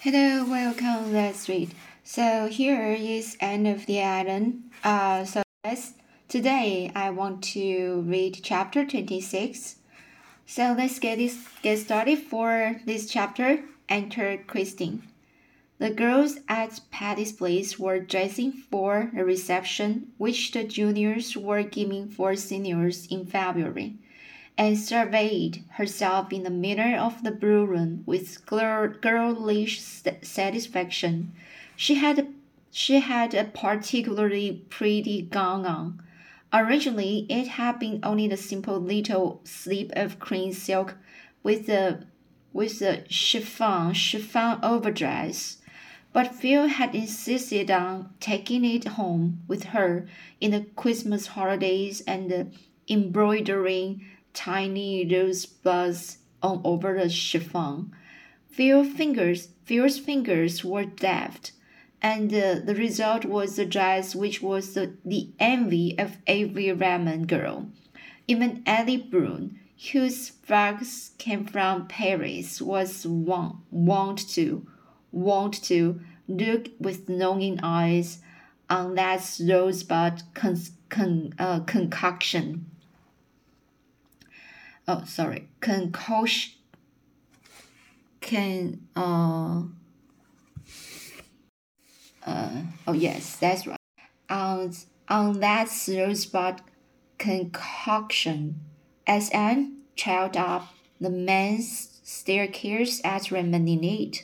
Hello, welcome. Let's read. So here is Anne of the island. Uh, so let's, today I want to read chapter twenty six. So let's get this get started for this chapter. Enter Christine. The girls at Patty's place were dressing for a reception which the juniors were giving for seniors in February Anne surveyed herself in the mirror of the blue room with girlish satisfaction. She had she had a particularly pretty gown on. Originally, it had been only the simple little slip of cream silk with a with a chiffon chiffon overdress, but Phil had insisted on taking it home with her in the Christmas holidays and embroidering tiny rosebuds on over the chiffon. Phil's fingers, Phil's fingers were deft, and uh, the result was a dress which was the, the envy of every Redmond girl. Even Ellie Brune, whose frogs came from Paris, was wont, wont to, wont to look with longing eyes on that rosebud con, con, uh, concoction oh sorry concoction can uh uh oh yes that's right on on that spot, concoction as Anne trailed up the men's staircase at Remaninate.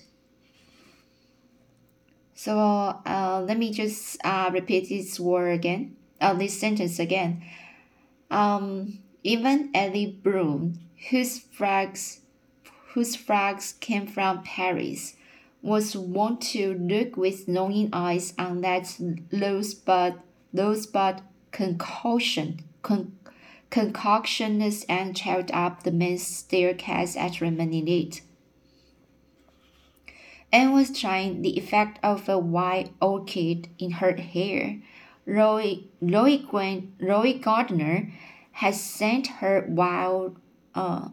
So uh, let me just uh, repeat this word again, uh, this sentence again. Um, even Ellie Brune, whose flags, whose flags came from Paris, was wont to look with longing eyes on that rosebud, rosebud concoction, con, concoctionist and trailed up the men's staircase at Remanilite. Anne was trying the effect of a white orchid in her hair. Roy, Roy, Gwen, Roy Gardner has sent her wild uh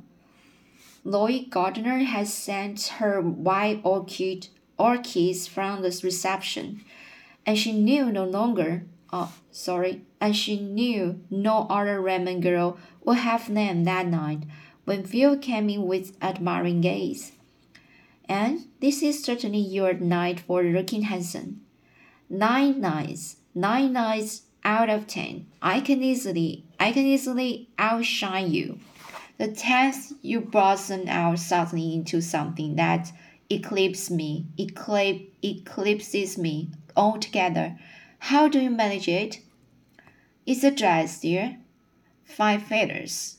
Lloyd Gardner has sent her wild orchid orchids from the reception, and she knew no longer. Oh, sorry, and she knew no other Redmond girl would have them that night when Phil came in with admiring gaze. And this is certainly your night for looking handsome. Nine nights, nine nights out of ten. I can easily I can easily outshine you. The tenth you blossom out suddenly into something that eclipses me, eclipse, eclipses me altogether. How do you manage it? It's a dress, dear. Five feathers.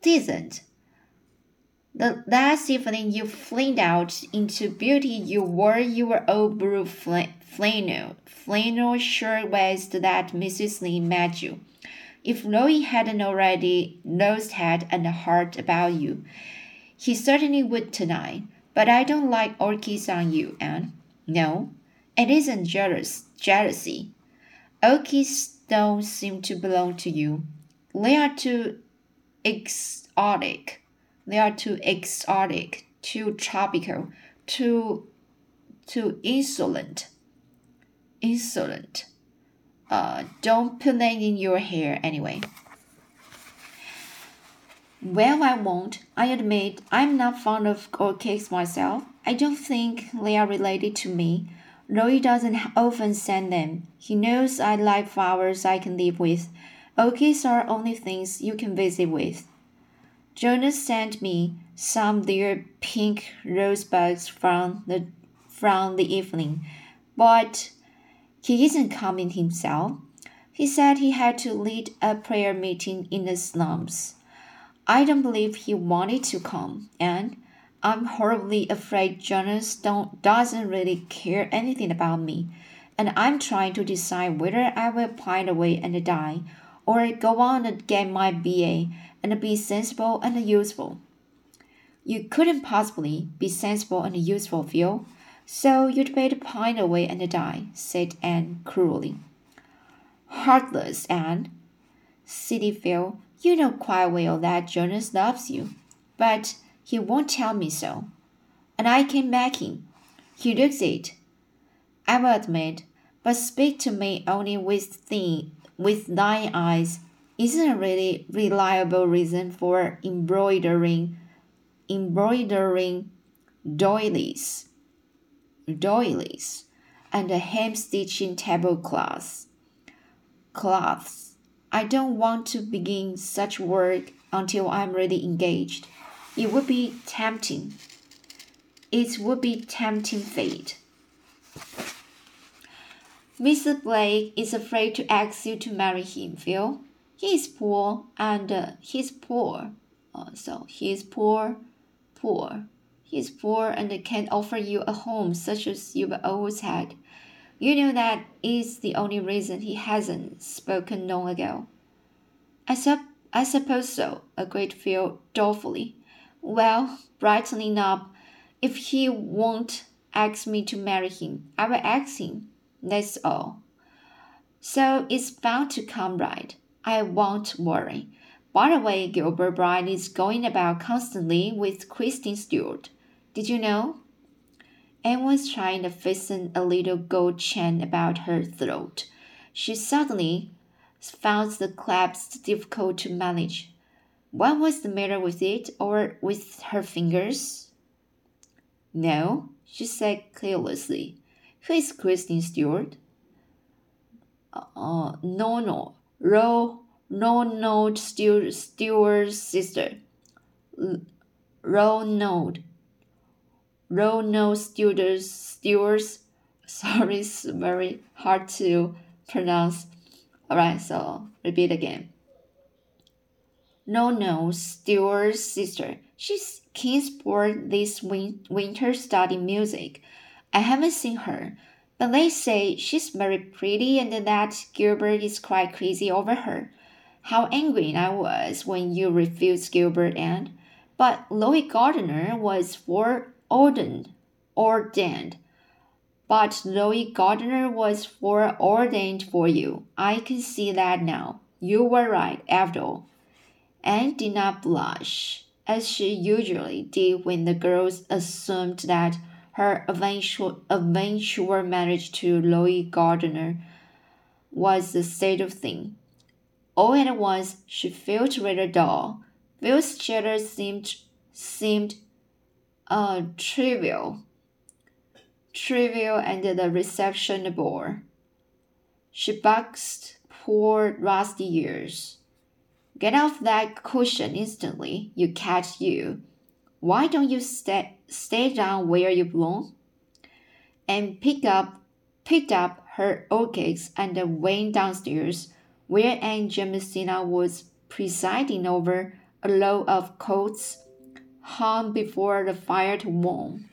Decent. The last evening you flamed out into beauty, you wore your old blue flannel, flannel shirtwaist that Mrs. Lee made you. If Louis hadn't already lost head and heart about you, he certainly would tonight. But I don't like orchids on you, Anne. No, it isn't jealous jealousy. Orchids don't seem to belong to you. They are too exotic. They are too exotic, too tropical, too too insolent. Insolent. Uh, don't put that in your hair anyway. Well, I won't. I admit I'm not fond of orchids myself. I don't think they are related to me. Roy doesn't often send them. He knows I like flowers I can live with. Orchids are only things you can visit with. Jonas sent me some dear pink rosebuds from the from the evening, but he isn't coming himself. He said he had to lead a prayer meeting in the slums. I don't believe he wanted to come, and I'm horribly afraid Jonas don't doesn't really care anything about me, and I'm trying to decide whether I will pine away and die, or go on and get my BA and be sensible and useful. You couldn't possibly be sensible and useful, Phil, so you'd better pine away and die, said Anne cruelly. Heartless Anne, Phil, you know quite well that Jonas loves you, but he won't tell me so. And I can back him. He looks it. I will admit, but speak to me only with thee, with thine eyes. Isn't a really reliable reason for embroidering, embroidering doilies, doilies, and a hem stitching tablecloths, cloths. I don't want to begin such work until I'm really engaged. It would be tempting. It would be tempting fate. Mr. Blake is afraid to ask you to marry him, Phil. He is poor, and uh, he's poor. Uh, so he is poor, poor. He is poor and can't offer you a home such as you've always had. You know that is the only reason he hasn't spoken long ago. I, sup- I suppose so, agreed Phil dolefully. Well, brightening up, if he won't ask me to marry him, I will ask him. That's all. So it's bound to come right. I won't worry. By the way, Gilbert Blythe is going about constantly with Christine Stewart. Did you know? Anne was trying to fasten a little gold chain about her throat. She suddenly found the clasps difficult to manage. What was the matter with it or with her fingers? No, she said carelessly. Who is Christine Stewart? Uh, no, no, Ro, no, no, Stewart, Stewart's sister. Ronald. Ronald Stewart's, Stewart's. Sorry, it's very hard to pronounce. Alright, so repeat again. No, no, Stewart's sister. She's Kingsport this win- winter studying music. I haven't seen her, but they say she's very pretty and that Gilbert is quite crazy over her. How angry I was when you refused Gilbert and but Lois Gardner was foreordained ordained. Ordained. But Lois Gardner was foreordained for you. I can see that now. You were right, after all. Anne did not blush, as she usually did when the girls assumed that her eventual, eventual marriage to Lois Gardner was the state of thing. All at once she felt rather dull. Phil's chatter seemed seemed uh, trivial, trivial, and the reception bore. She boxed poor Rusty ears. Get off that cushion instantly, you cat you. Why don't you stay, stay down where you belong? And pick up, picked up her orchids and went downstairs, where Aunt Jamesina was presiding over a load of coats hung before the fire to warm.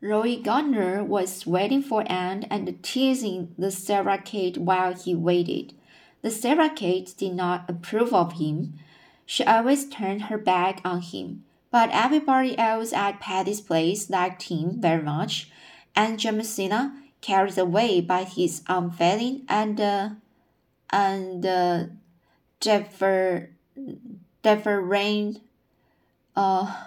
Roy Gardner was waiting for Anne and teasing the Sarah-cat while he waited. The Sarah-cat did not approve of him she always turned her back on him, but everybody else at Patty's place liked him very much, and Jamesina, carried away by his unfailing and uh, and uh, defer, uh,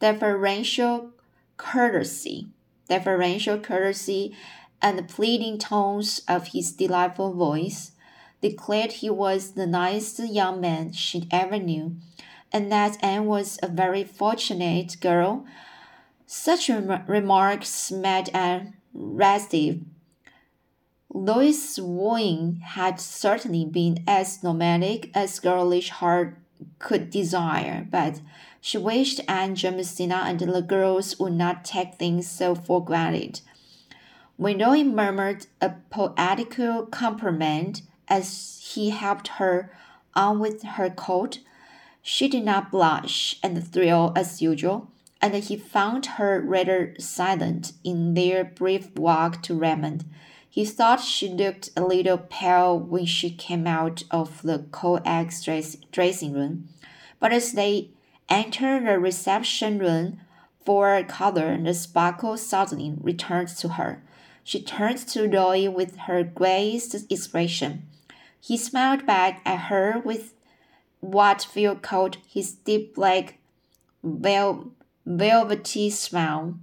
deferential courtesy, deferential courtesy, and the pleading tones of his delightful voice declared he was the nicest young man she ever knew, and that Anne was a very fortunate girl. Such rem remarks made Anne restive. Lois' wooing had certainly been as nomadic as girlish heart could desire, but she wished Aunt Jamesina and the girls would not take things so for granted. When murmured a poetical compliment, as he helped her on with her coat. She did not blush and thrill as usual, and he found her rather silent in their brief walk to Redmond. He thought she looked a little pale when she came out of the co-ed dressing room, but as they entered the reception room, for color the sparkle suddenly returned to her. She turned to Lois with her grayest expression. He smiled back at her with what Phil called his deep black, vel velvety smile.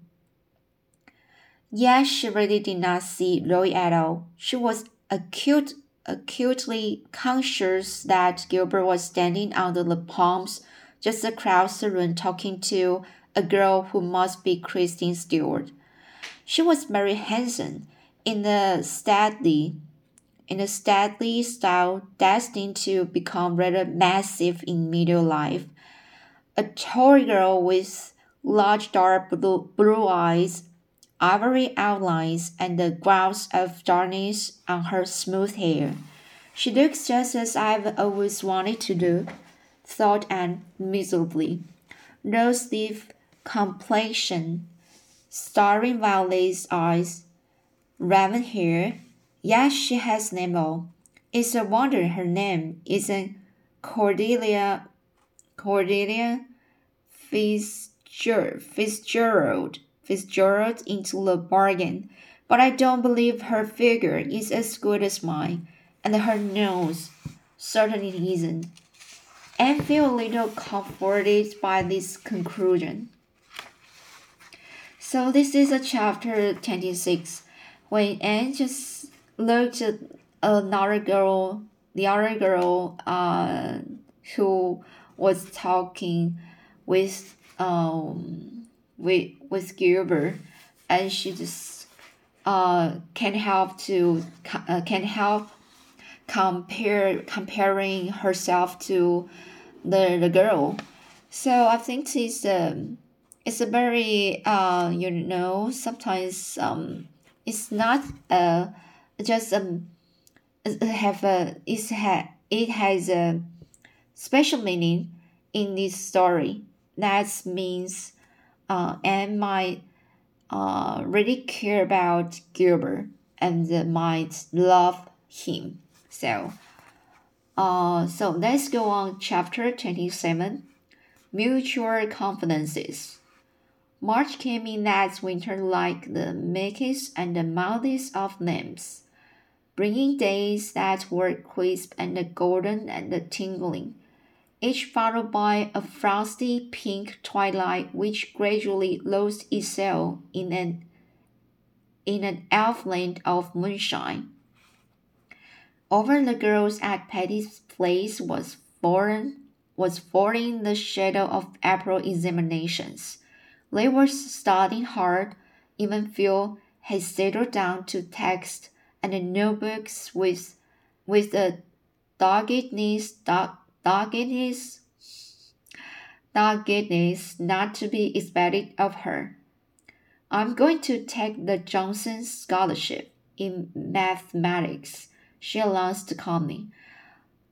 Yes, she really did not see Roy at all. She was acute, acutely conscious that Gilbert was standing under the palms just across the room talking to a girl who must be Christine Stewart. She was very handsome in the stately in a stately style destined to become rather massive in middle life. A tall girl with large dark blue, blue eyes ivory outlines and the gouts of darkness on her smooth hair. She looks just as I've always wanted to look, thought Anne miserably. Rose leaf complexion, starring violet eyes, raven hair. Yes, she has name all. It's a wonder her name isn't Cordelia Cordelia. Fitzgerald into the bargain, but I don't believe her figure is as good as mine, and her nose certainly isn't. I feel a little comforted by this conclusion. So this is a chapter 26. When Anne just looked at another girl, the other girl uh, who was talking with um with with Gilbert, and she just uh can help to uh, can help compare comparing herself to the the girl. So I think it's um it's a very uh you know sometimes um it's not uh just um have a it ha it has a special meaning in this story that means uh, and might uh, really care about Gilbert and might love him. So, uh, so let's go on chapter 27 Mutual Confidences. March came in that winter like the meekest and the mildest of lambs, bringing days that were crisp and golden and tingling each followed by a frosty pink twilight which gradually lost itself in an in an elfland of moonshine. Over the girls at Patty's place was falling was falling the shadow of April examinations. They were studying hard, even Phil had settled down to text and the notebooks with with a doggedness doggedness, doggedness not to be expected of her. I'm going to take the Johnson Scholarship in mathematics, she announced calmly.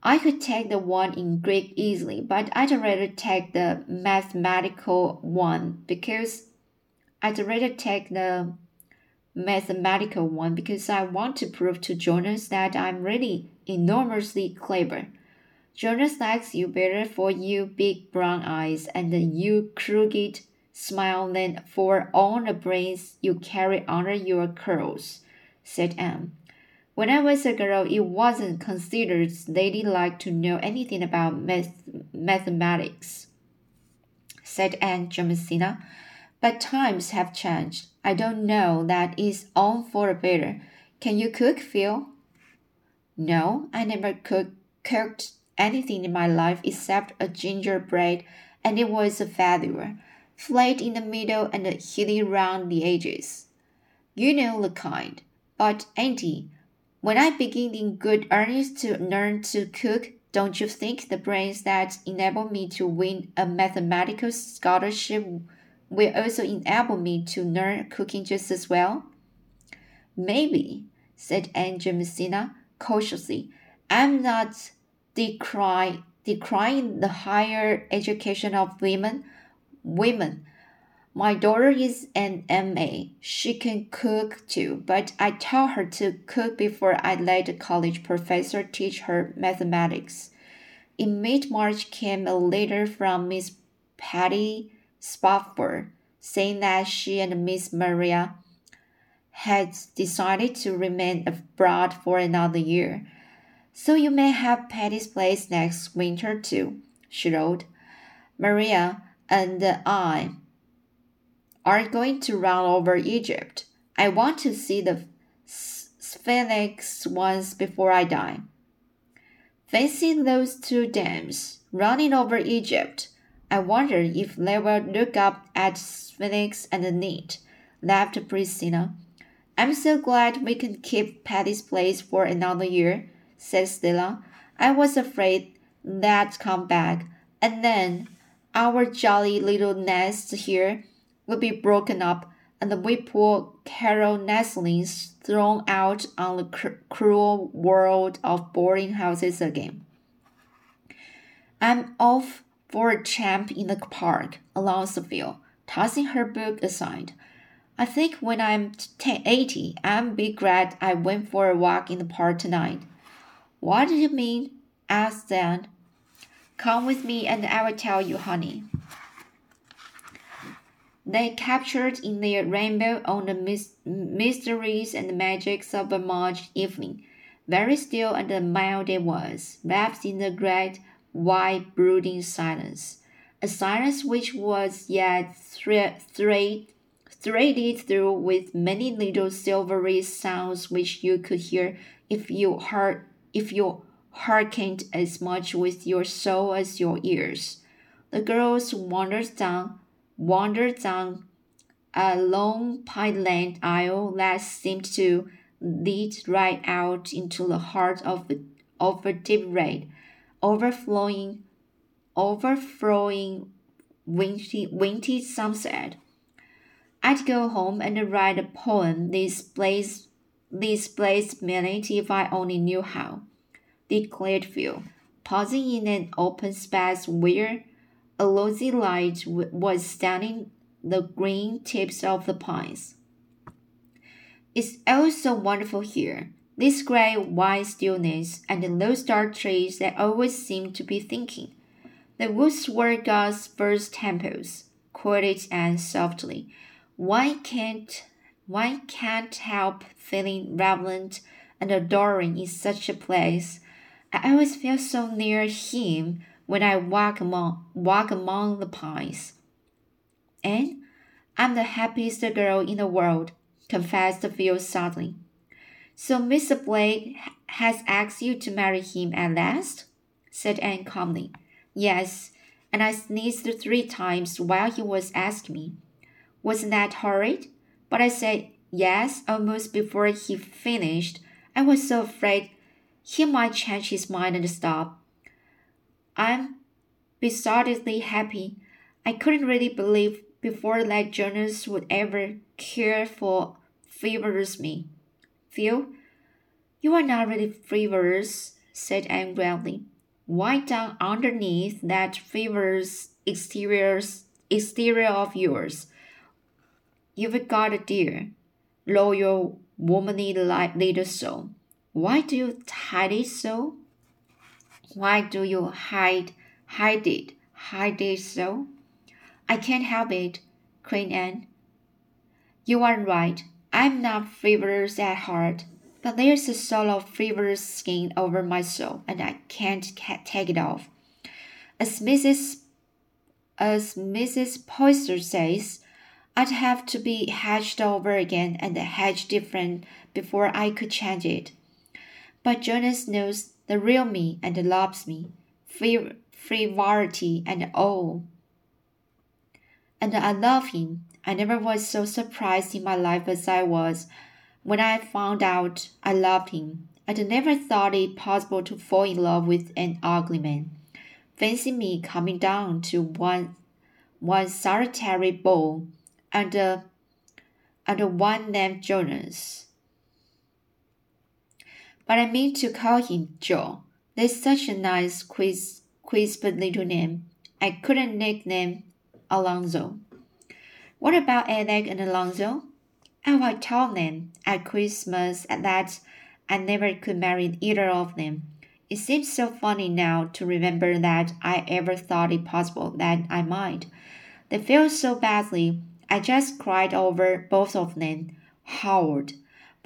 I could take the one in Greek easily, but I'd rather take the mathematical one because I'd rather take the mathematical one because I want to prove to Jonas that I'm really enormously clever. Jonas likes you better for your big brown eyes and the you crooked smile than for all the brains you carry under your curls, said Anne. When I was a girl, it wasn't considered ladylike to know anything about math- mathematics, said Aunt Jamesina. But times have changed. I don't know that it's all for the better. Can you cook, Phil? No, I never cook, cooked anything in my life except a gingerbread, and it was a failure, flat in the middle and hilly round the edges. You know the kind. But, Auntie, when I begin in good earnest to learn to cook, don't you think the brains that enable me to win a mathematical scholarship will also enable me to learn cooking just as well? Maybe, said Aunt Jamesina cautiously. I'm not decry, decrying the higher education of women. Women. My daughter is an MA. She can cook too, but I tell her to cook before I let the college professor teach her mathematics. In mid March came a letter from Miss Patty Spofford saying that she and Miss Maria had decided to remain abroad for another year. So you may have Patty's place next winter too, she wrote. Maria and I are going to run over Egypt. I want to see the Sphinx once before I die. Fancy those two dams running over Egypt. I wonder if they will look up at Sphinx and knit, laughed Priscilla. I'm so glad we can keep Patty's place for another year, said Stella. I was afraid that'd come back, and then our jolly little nest here would be broken up, and we poor Carol nestlings thrown out on the cr- cruel world of boarding houses again. I'm off for a tramp in the park, announced Sophia, tossing her book aside. I think when I'm t- 80, I'll be glad I went for a walk in the park tonight. What do you mean? asked Anne. Come with me and I will tell you, honey. They captured in their rainbow on the mysteries and the magics of a March evening. Very still and mild it was, wrapped in the great, wide, brooding silence. A silence which was yet thread, thread, threaded through with many little silvery sounds which you could hear if you heard if you hearkened as much with your soul as your ears. The girls wandered down wandered down a long pine pineland aisle that seemed to lead right out into the heart of a, of a deep red, overflowing, overflowing windy, windy sunset. I'd go home and write a poem this place, this place minute if I only knew how, declared Phil, pausing in an open space where a rosy light was standing the green tips of the pines. It's all so wonderful here. This gray white stillness and the low dark trees that always seem to be thinking. The woods were God's first temples, quoted Anne softly. Why can't one can't help feeling reverent and adoring in such a place. I always feel so near him when I walk among walk among the pines. And I'm the happiest girl in the world, confessed Phil suddenly. So Mr. Blake has asked you to marry him at last? said Anne calmly. Yes, and I sneezed three times while he was asking me. Wasn't that horrid? But I said yes almost before he finished. I was so afraid he might change his mind and stop. I'm besottedly happy. I couldn't really believe before that Jonas would ever care for frivolous me. Phil, you are not really frivolous, said Anne grandly. Why down underneath that frivolous exterior exterior of yours? You've got a dear, loyal, womanly little soul. Why do you hide it so? Why do you hide, hide it, hide it so? I can't help it, cried Anne. You are right. I'm not frivolous at heart, but there's a sort of frivolous skin over my soul, and I can't take it off. As Mrs. As Mrs. Poyser says, I'd have to be hatched over again and hatched different before I could change it. But Jonas knows the real me and loves me, free, frivolity and all. And I love him. I never was so surprised in my life as I was when I found out I loved him. I'd never thought it possible to fall in love with an ugly man. Fancy me coming down to one one solitary ball and uh, and one named Jonas but I mean to call him Joe. That's such a nice, crisp, crisp little name. I couldn't nickname Alonzo. What about Alec and Alonzo? Oh, I told them at Christmas that I never could marry either of them. It seems so funny now to remember that I ever thought it possible that I might. They feel so badly. I just cried over both of them. Howard.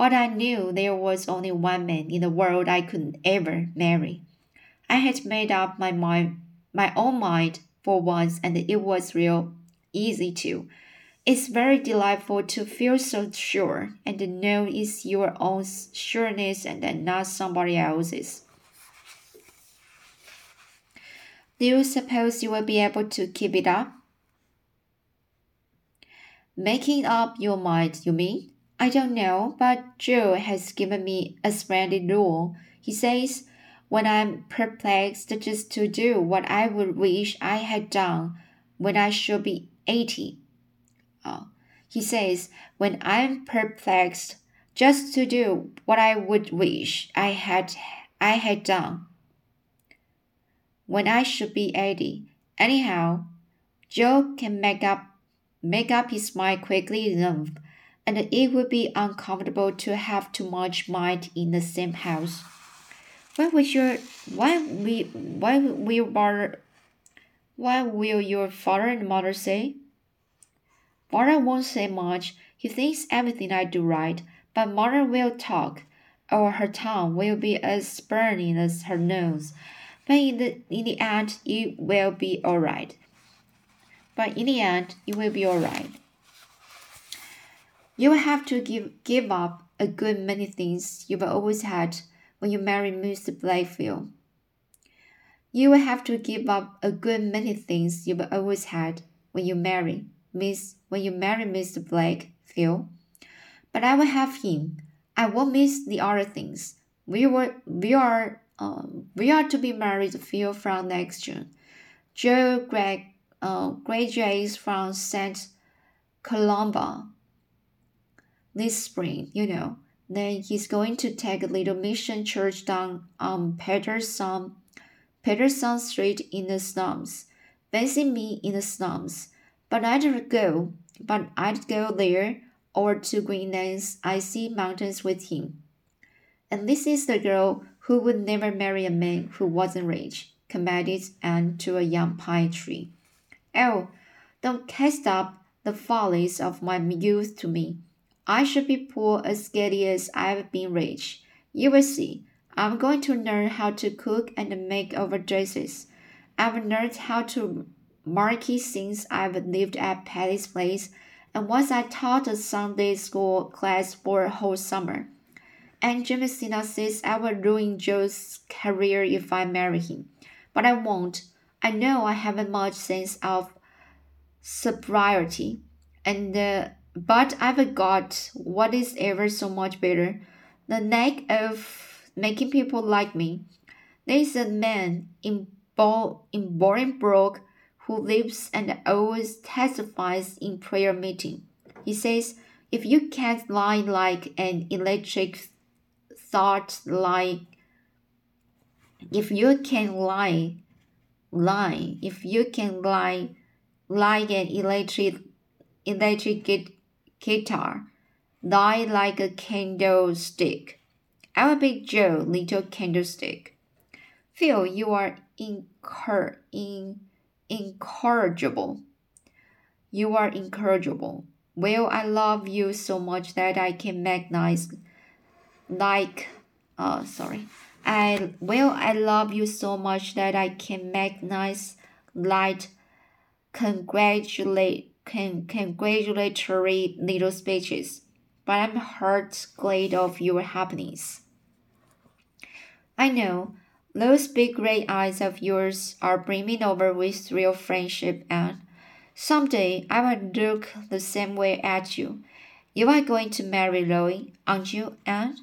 But I knew there was only one man in the world I could ever marry. I had made up my mind, my own mind for once, and it was real easy too. It's very delightful to feel so sure and to know it's your own sureness and not somebody else's. Do you suppose you will be able to keep it up? Making up your mind, you mean? I don't know, but Joe has given me a splendid rule. He says, when I'm perplexed, just to do what I would wish I had done when I should be 80. Uh, he says, when I'm perplexed, just to do what I would wish I had I had done when I should be 80. Anyhow, Joe can make up make up his mind quickly enough, and it would be uncomfortable to have too much mind in the same house. What would your why we why will bar why will your father and mother say? Father won't say much. He thinks everything I do right, but mother will talk, or her tongue will be as burning as her nose. But in the in the end, it will be all right. But in the end, it will be all right. You will have to give give up a good many things you've always had when you marry Mr. Blakefield. You will have to give up a good many things you've always had when you marry Miss when you marry Mr. Blakefield. But I will have him. I won't miss the other things. We were we are um, we are to be married Phil from next June. Joe Greg uh, graduates from St. Columba this spring, you know. Then he's going to take a little mission church down on Patterson, Patterson Street in the slums. Fancy me in the slums. But I'd go, but I'd go there or to Greenland's icy mountains with him. And this is the girl who would never marry a man who wasn't rich, commended Anne to a young pine tree. Oh, don't cast up the follies of my youth to me. I should be poor as giddy as I've been rich. You will see. I'm going to learn how to cook and make over dresses. I've learned how to marquee since I've lived at Patty's place, and once I taught a Sunday school class for a whole summer. And Jamesina says I will ruin Joe's career if I marry him. But I won't. I know I haven't much sense of sobriety, and uh, but I've got what is ever so much better the knack of making people like me. There's a man in, Bo- in Bolingbroke who lives and always testifies in prayer meeting. He says, if you can't lie like an electric thought like if you can lie lie if you can lie like an electric electric guitar, lie like a candlestick. I will be Joe, little candlestick. Phil, you are incur in, incorrigible. You are incorrigible. Well, I love you so much that I can make nice, like, uh, sorry. I well, I love you so much that I can make nice, light, congratulate con- congratulatory little speeches, but I'm heart glad of your happiness. I know those big gray eyes of yours are brimming over with real friendship, and someday I will look the same way at you. You are going to marry Loie, aren't you, Anne?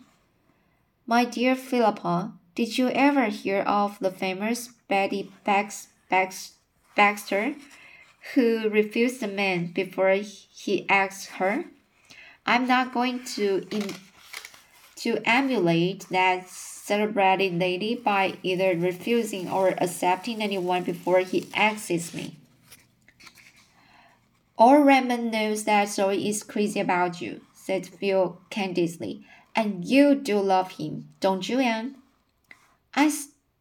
My dear Philippa, did you ever hear of the famous Betty Bax, Bax, Baxter? Who refused the man before he asked her. I'm not going to in, to emulate that celebrated lady by either refusing or accepting anyone before he asks me. All Redmond knows that Zoe is crazy about you, said Phil candidly, and you do love him, don't you, Anne? I,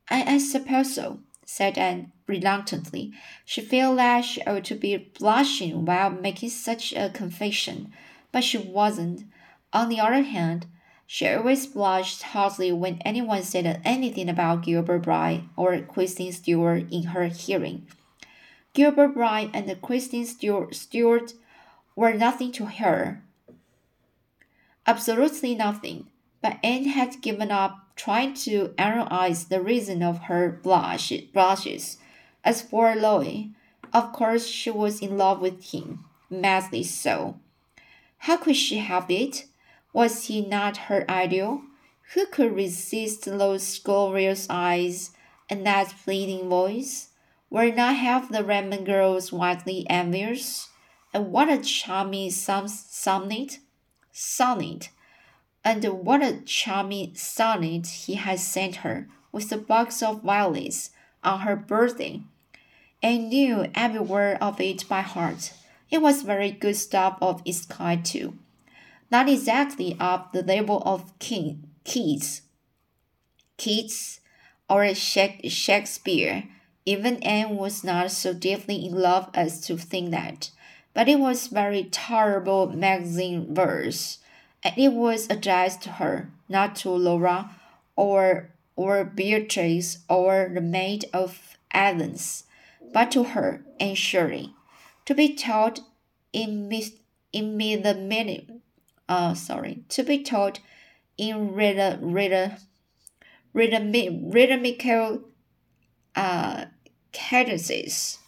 I, I suppose so, said Anne reluctantly. She felt that she ought to be blushing while making such a confession, but she wasn't. On the other hand, she always blushed hotly when anyone said anything about Gilbert Blythe or Christine Stewart in her hearing. Gilbert Blythe and Christine Stewart were nothing to her. Absolutely nothing. But Anne had given up trying to analyze the reason of her blush, blushes. As for Louis, of course she was in love with him, madly so. How could she help it? Was he not her ideal? Who could resist those glorious eyes and that pleading voice? Were not half the Redmond girls widely envious? And what a charming sonnet! Sonnet! And what a charming sonnet he had sent her with a box of violets on her birthday. Anne knew every word of it by heart. It was very good stuff of its kind too not exactly of the level of King, Keats, Keats or Shakespeare. Even Anne was not so deeply in love as to think that, but it was very tolerable magazine verse, it was addressed to her, not to Laura or or Beatrice or the maid of Athens, but to her Anne Shirley, to be taught in mis in the minute uh, sorry, to be taught in rhythm, rhythm, rhythmical uh, cadences.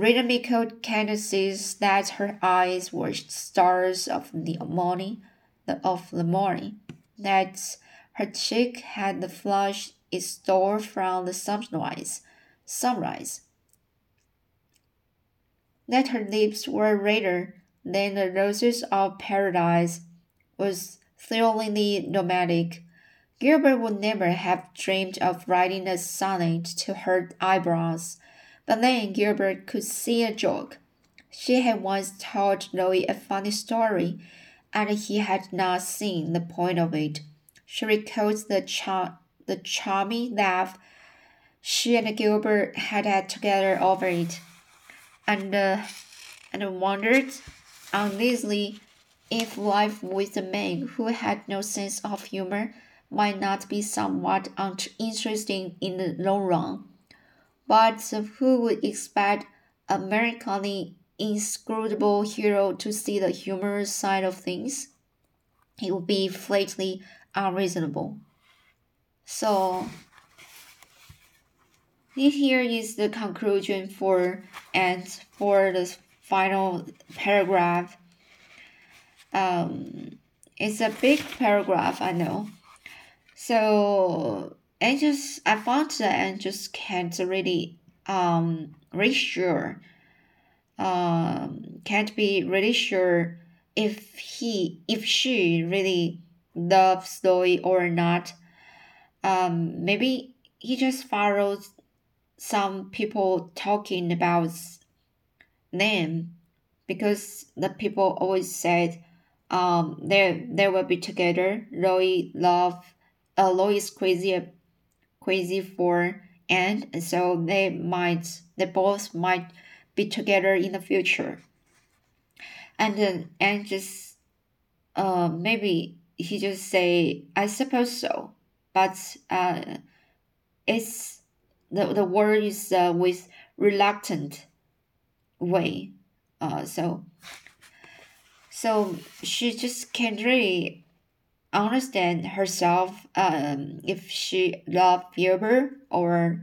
Rhythmical cadences that her eyes were stars of the morning, the, of the morning, that her cheek had the flush it stole from the sunrise, sunrise, that her lips were redder than the Roses of Paradise was thrillingly romantic. Gilbert would never have dreamed of writing a sonnet to her eyebrows, but then Gilbert could see a joke. She had once told Louis a funny story, and he had not seen the point of it. She recalled the, char- the charming laugh she and Gilbert had had together over it, and, uh, and wondered uneasily if life with a man who had no sense of humor might not be somewhat uninteresting in the long run. But who would expect a melancholy, inscrutable hero to see the humorous side of things? It would be flatly unreasonable. So, this here is the conclusion for and for the final paragraph. Um, it's a big paragraph, I know. So I just I found that I just can't really um really sure. Um, can't be really sure if he if she really loves Louis or not. Um, maybe he just follows some people talking about them because the people always said um they they will be together. Roy love uh Roy is crazy crazy for and so they might they both might be together in the future. And then and just uh maybe he just say I suppose so. But uh it's the the word is uh, with reluctant way. Uh, so so she just can't really understand herself um, if she loved Gilbert or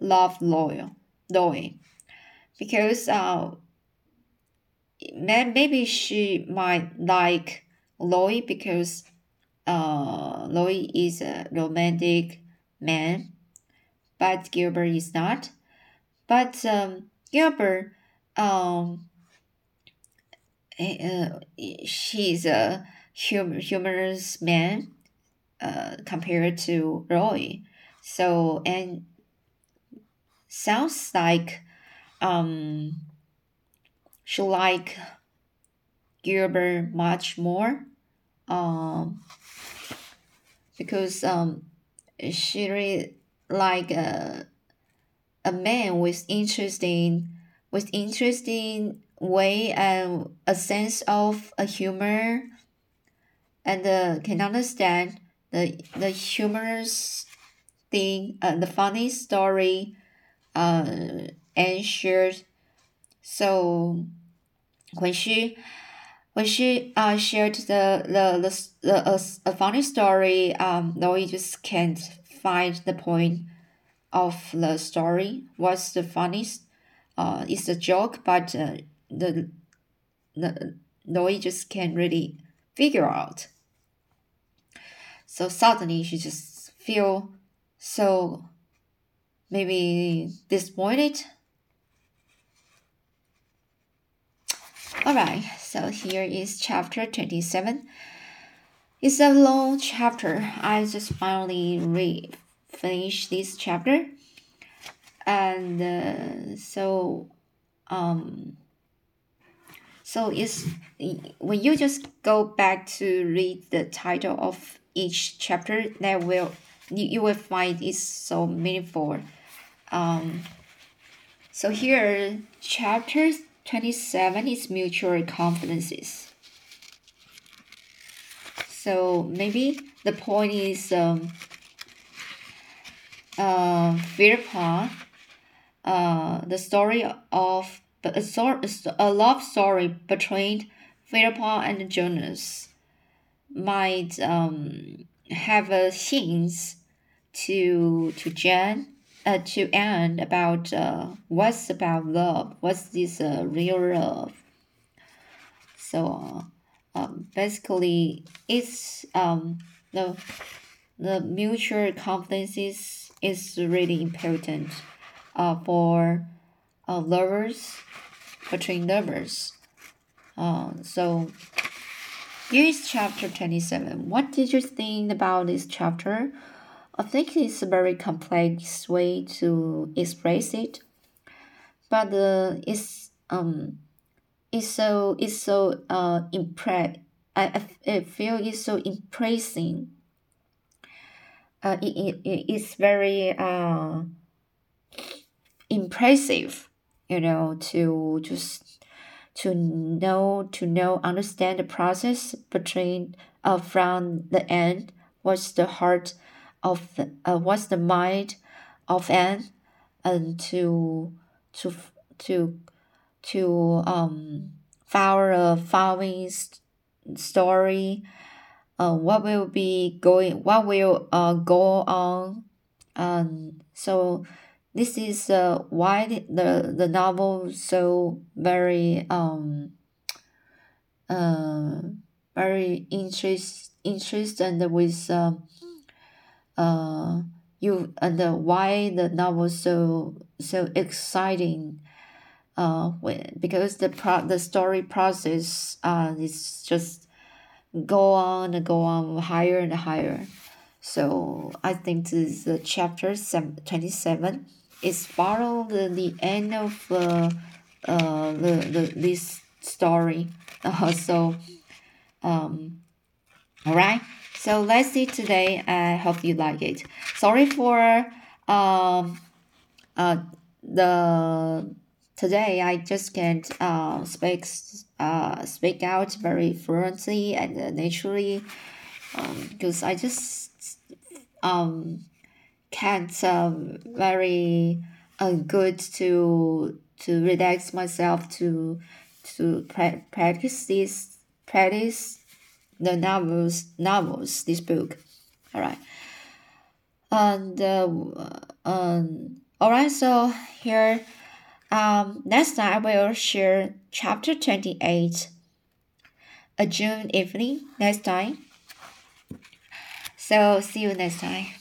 loved Loyal, Louis. Because uh, maybe she might like Louis because uh, Louis is a romantic man, but Gilbert is not. But um, Gilbert um, uh, she's a hum- humorous man uh, compared to Roy. So, and sounds like um, she like Gilbert much more um, because um, she really like a, a man with interesting with interesting way and a sense of a humor and uh, can understand the the humorous thing uh, the funny story uh and shared so when she when she uh, shared the the the, the a, a funny story, um, Loie just can't find the point of the story. What's the funniest? Uh, it's a joke, but uh, the the Loie just can't really figure out. So suddenly she just feel so maybe disappointed. Alright, so here is chapter 27. It's a long chapter. I just finally read finished this chapter. And uh, so um so it's when you just go back to read the title of each chapter that will you, you will find it so meaningful. Um, so here, chapter 27 is mutual confidences. So maybe the point is um, uh, Philippa, uh, the story of a, a love story between Philippa and Jonas might um, have a hint to to Jen uh, to Anne about uh, what's about love, what's this uh, real love. So uh, um, basically, it's um, the the mutual confidence is, is really important uh, for uh, lovers between lovers. Uh, so here is chapter 27. What did you think about this chapter? I think it's a very complex way to express it, but uh, it's um, it's so it's so uh impress. I, I feel it's so impressing. Uh, it, it, it's very uh impressive, you know, to just to know to know understand the process between uh from the end what's the heart of the, uh, what's the mind of Anne and to to to to um follow a following story uh, what will be going what will uh, go on um so this is uh, why the the novel so very um uh very interest interest and with uh, uh, you and why the novel so so exciting uh, when, because the pro the story process uh, is just go on and go on higher and higher. So I think this uh, chapter 27 is follow the, the end of uh, uh, the, the this story. Uh, so um, all right. So let's see today. I hope you like it. Sorry for um uh the today I just can't uh speak uh speak out very fluently and naturally um because I just um can't um very uh, good to to relax myself to to pra- practice this practice the novels novels this book. All right and uh, um all right so here um next time i will share chapter 28 a june evening next time. So see you next time